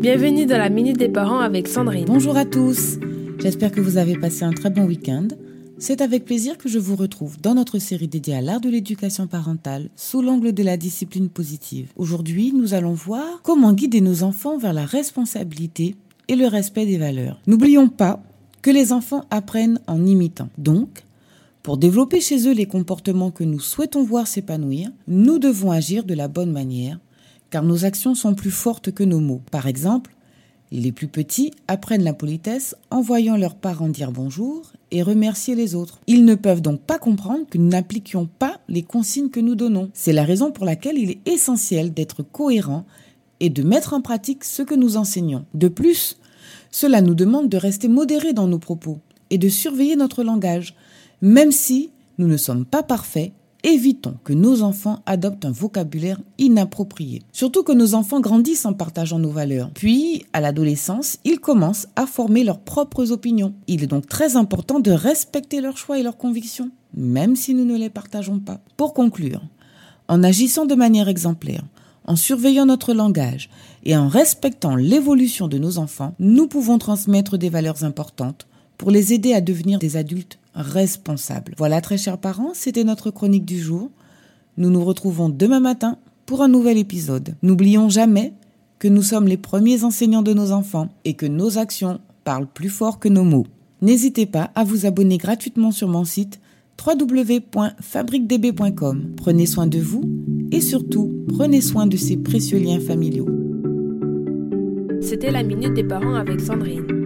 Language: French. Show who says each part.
Speaker 1: Bienvenue dans la Minute des Parents avec Sandrine.
Speaker 2: Bonjour à tous, j'espère que vous avez passé un très bon week-end. C'est avec plaisir que je vous retrouve dans notre série dédiée à l'art de l'éducation parentale sous l'angle de la discipline positive. Aujourd'hui, nous allons voir comment guider nos enfants vers la responsabilité et le respect des valeurs. N'oublions pas que les enfants apprennent en imitant. Donc, pour développer chez eux les comportements que nous souhaitons voir s'épanouir, nous devons agir de la bonne manière, car nos actions sont plus fortes que nos mots. Par exemple, les plus petits apprennent la politesse en voyant leurs parents dire bonjour et remercier les autres. Ils ne peuvent donc pas comprendre que nous n'appliquions pas les consignes que nous donnons. C'est la raison pour laquelle il est essentiel d'être cohérent et de mettre en pratique ce que nous enseignons. De plus, cela nous demande de rester modérés dans nos propos et de surveiller notre langage, même si nous ne sommes pas parfaits, évitons que nos enfants adoptent un vocabulaire inapproprié. Surtout que nos enfants grandissent en partageant nos valeurs. Puis, à l'adolescence, ils commencent à former leurs propres opinions. Il est donc très important de respecter leurs choix et leurs convictions, même si nous ne les partageons pas. Pour conclure, en agissant de manière exemplaire, en surveillant notre langage et en respectant l'évolution de nos enfants, nous pouvons transmettre des valeurs importantes pour les aider à devenir des adultes responsables. Voilà, très chers parents, c'était notre chronique du jour. Nous nous retrouvons demain matin pour un nouvel épisode. N'oublions jamais que nous sommes les premiers enseignants de nos enfants et que nos actions parlent plus fort que nos mots. N'hésitez pas à vous abonner gratuitement sur mon site www.fabriquedb.com. Prenez soin de vous et surtout, prenez soin de ces précieux liens familiaux.
Speaker 1: C'était la Minute des Parents avec Sandrine.